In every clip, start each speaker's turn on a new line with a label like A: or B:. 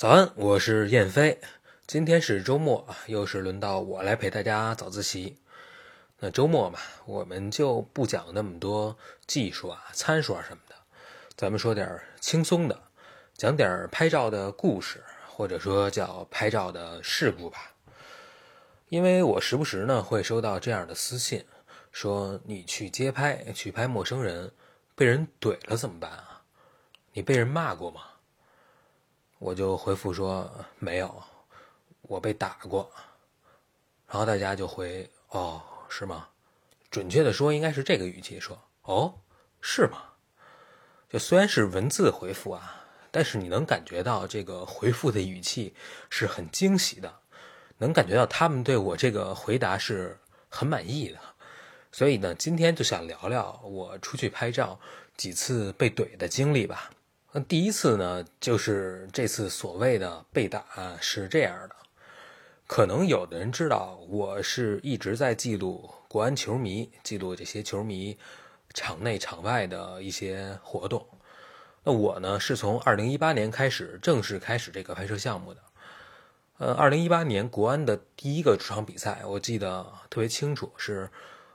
A: 早安，我是燕飞。今天是周末，又是轮到我来陪大家早自习。那周末嘛，我们就不讲那么多技术啊、参数啊什么的，咱们说点轻松的，讲点拍照的故事，或者说叫拍照的事故吧。因为我时不时呢会收到这样的私信，说你去街拍，去拍陌生人，被人怼了怎么办啊？你被人骂过吗？我就回复说没有，我被打过。然后大家就回哦，是吗？准确的说应该是这个语气说哦，是吗？就虽然是文字回复啊，但是你能感觉到这个回复的语气是很惊喜的，能感觉到他们对我这个回答是很满意的。所以呢，今天就想聊聊我出去拍照几次被怼的经历吧。那第一次呢，就是这次所谓的被打是这样的，可能有的人知道，我是一直在记录国安球迷，记录这些球迷场内场外的一些活动。那我呢，是从二零一八年开始正式开始这个拍摄项目的。呃，二零一八年国安的第一个主场比赛，我记得特别清楚，是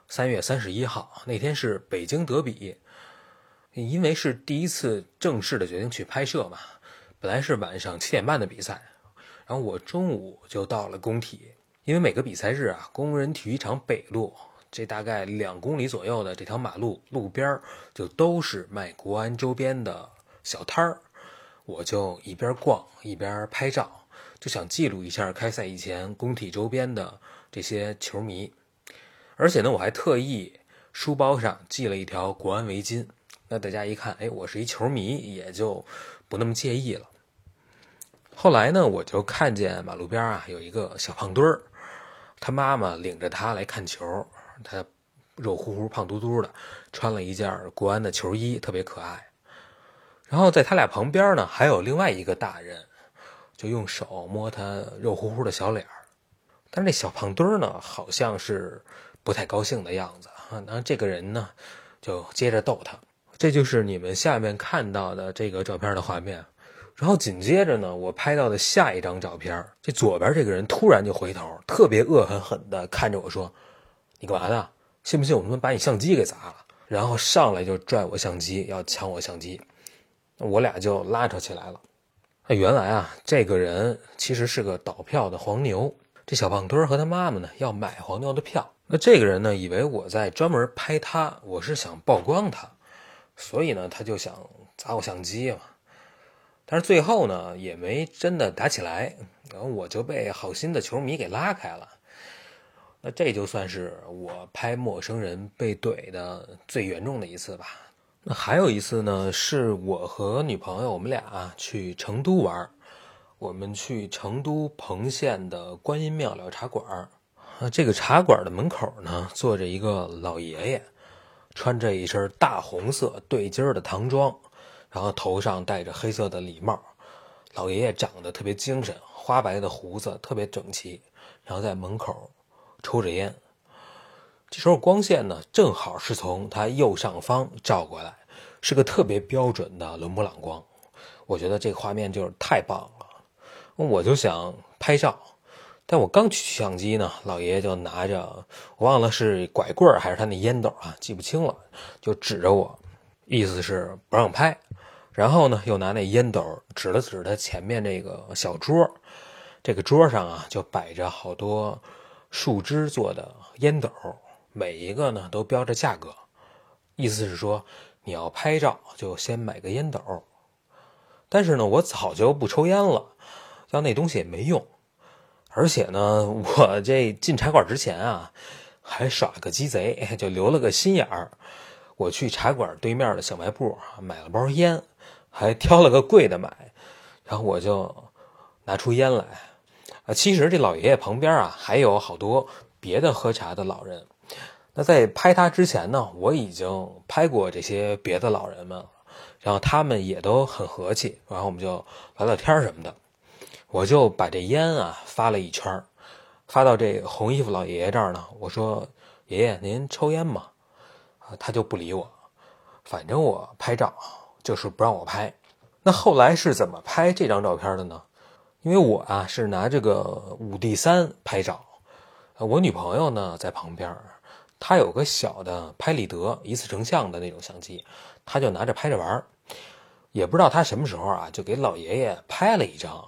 A: 三月三十一号那天是北京德比。因为是第一次正式的决定去拍摄嘛，本来是晚上七点半的比赛，然后我中午就到了工体。因为每个比赛日啊，工人体育场北路这大概两公里左右的这条马路路边就都是卖国安周边的小摊儿，我就一边逛一边拍照，就想记录一下开赛以前工体周边的这些球迷。而且呢，我还特意书包上系了一条国安围巾。那大家一看，哎，我是一球迷，也就不那么介意了。后来呢，我就看见马路边啊有一个小胖墩儿，他妈妈领着他来看球，他肉乎乎、胖嘟嘟的，穿了一件国安的球衣，特别可爱。然后在他俩旁边呢，还有另外一个大人，就用手摸他肉乎乎的小脸儿。但是那小胖墩儿呢，好像是不太高兴的样子啊。然后这个人呢，就接着逗他。这就是你们下面看到的这个照片的画面，然后紧接着呢，我拍到的下一张照片，这左边这个人突然就回头，特别恶狠狠地看着我说：“你干嘛呢？信不信我他妈把你相机给砸了？”然后上来就拽我相机，要抢我相机，我俩就拉扯起来了。那原来啊，这个人其实是个倒票的黄牛，这小胖墩和他妈妈呢要买黄牛的票。那这个人呢，以为我在专门拍他，我是想曝光他。所以呢，他就想砸我相机嘛，但是最后呢，也没真的打起来，然后我就被好心的球迷给拉开了。那这就算是我拍陌生人被怼的最严重的一次吧。那还有一次呢，是我和女朋友我们俩去成都玩，我们去成都彭县的观音庙聊茶馆啊，这个茶馆的门口呢，坐着一个老爷爷。穿着一身大红色对襟的唐装，然后头上戴着黑色的礼帽，老爷爷长得特别精神，花白的胡子特别整齐，然后在门口抽着烟。这时候光线呢，正好是从他右上方照过来，是个特别标准的伦勃朗光。我觉得这个画面就是太棒了，我就想拍照。但我刚取相机呢，老爷爷就拿着，我忘了是拐棍还是他那烟斗啊，记不清了，就指着我，意思是不让拍。然后呢，又拿那烟斗指了指他前面这个小桌，这个桌上啊就摆着好多树枝做的烟斗，每一个呢都标着价格，意思是说你要拍照就先买个烟斗。但是呢，我早就不抽烟了，要那东西也没用。而且呢，我这进茶馆之前啊，还耍了个鸡贼，就留了个心眼儿。我去茶馆对面的小卖部买了包烟，还挑了个贵的买。然后我就拿出烟来。啊，其实这老爷爷旁边啊，还有好多别的喝茶的老人。那在拍他之前呢，我已经拍过这些别的老人们，然后他们也都很和气，然后我们就聊聊天什么的。我就把这烟啊发了一圈发到这红衣服老爷爷这儿呢。我说：“爷爷，您抽烟吗？”啊，他就不理我。反正我拍照就是不让我拍。那后来是怎么拍这张照片的呢？因为我啊是拿这个五 D 三拍照，我女朋友呢在旁边，她有个小的拍立得一次成像的那种相机，她就拿着拍着玩也不知道她什么时候啊就给老爷爷拍了一张，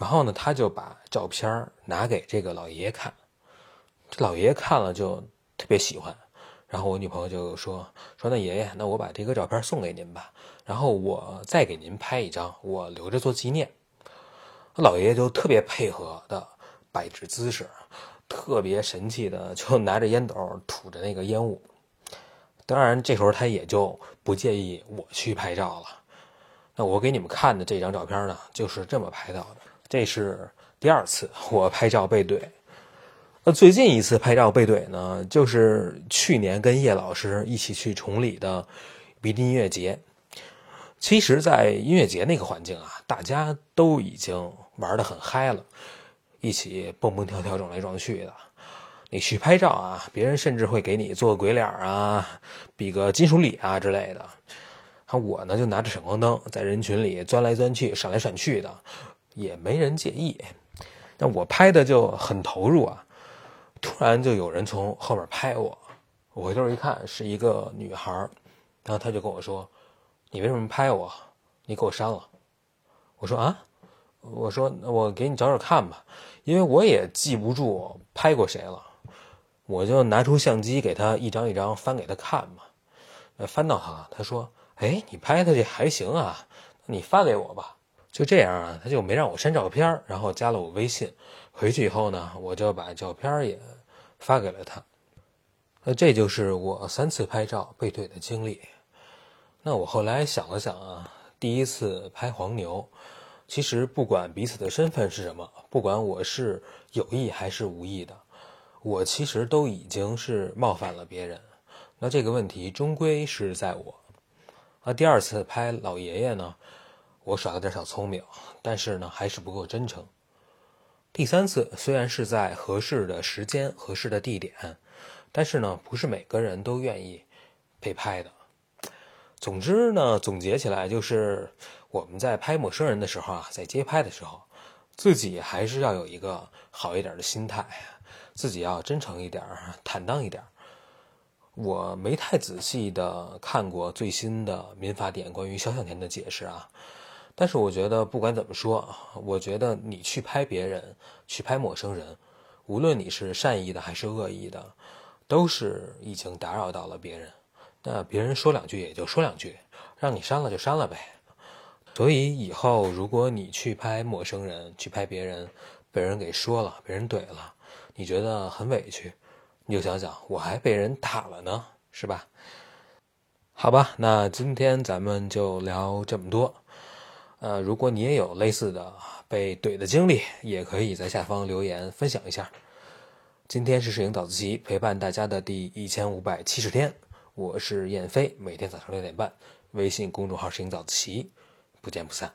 A: 然后呢他就把照片拿给这个老爷爷看，这老爷爷看了就特别喜欢，然后我女朋友就说说那爷爷那我把这个照片送给您吧，然后我再给您拍一张，我留着做纪念。老爷爷就特别配合的摆置姿势，特别神气的就拿着烟斗吐着那个烟雾。当然，这时候他也就不介意我去拍照了。那我给你们看的这张照片呢，就是这么拍到的。这是第二次我拍照被怼。那最近一次拍照被怼呢，就是去年跟叶老师一起去崇礼的比利音乐节。其实，在音乐节那个环境啊，大家都已经玩得很嗨了，一起蹦蹦跳跳、撞来撞去的。你去拍照啊，别人甚至会给你做个鬼脸啊，比个金属礼啊之类的。我呢，就拿着闪光灯在人群里钻来钻去、闪来闪去的，也没人介意。但我拍的就很投入啊。突然就有人从后面拍我，我回头一看，是一个女孩，然后她就跟我说。你为什么拍我？你给我删了。我说啊，我说我给你找找看吧，因为我也记不住拍过谁了。我就拿出相机给他一张一张翻给他看嘛。翻到他，他说：“哎，你拍的这还行啊，你发给我吧。”就这样啊，他就没让我删照片，然后加了我微信。回去以后呢，我就把照片也发给了他。那这就是我三次拍照背对的经历。那我后来想了想啊，第一次拍黄牛，其实不管彼此的身份是什么，不管我是有意还是无意的，我其实都已经是冒犯了别人。那这个问题终归是在我。那第二次拍老爷爷呢，我耍了点小聪明，但是呢还是不够真诚。第三次虽然是在合适的时间、合适的地点，但是呢不是每个人都愿意被拍的。总之呢，总结起来就是我们在拍陌生人的时候啊，在街拍的时候，自己还是要有一个好一点的心态，自己要真诚一点，坦荡一点。我没太仔细的看过最新的民法典关于肖像权的解释啊，但是我觉得不管怎么说啊，我觉得你去拍别人，去拍陌生人，无论你是善意的还是恶意的，都是已经打扰到了别人。那别人说两句也就说两句，让你删了就删了呗。所以以后如果你去拍陌生人，去拍别人，被人给说了，被人怼了，你觉得很委屈，你就想想我还被人打了呢，是吧？好吧，那今天咱们就聊这么多。呃，如果你也有类似的被怼的经历，也可以在下方留言分享一下。今天是摄影早自习陪伴大家的第一千五百七十天。我是燕飞，每天早上六点半，微信公众号“摄影早自习”，不见不散。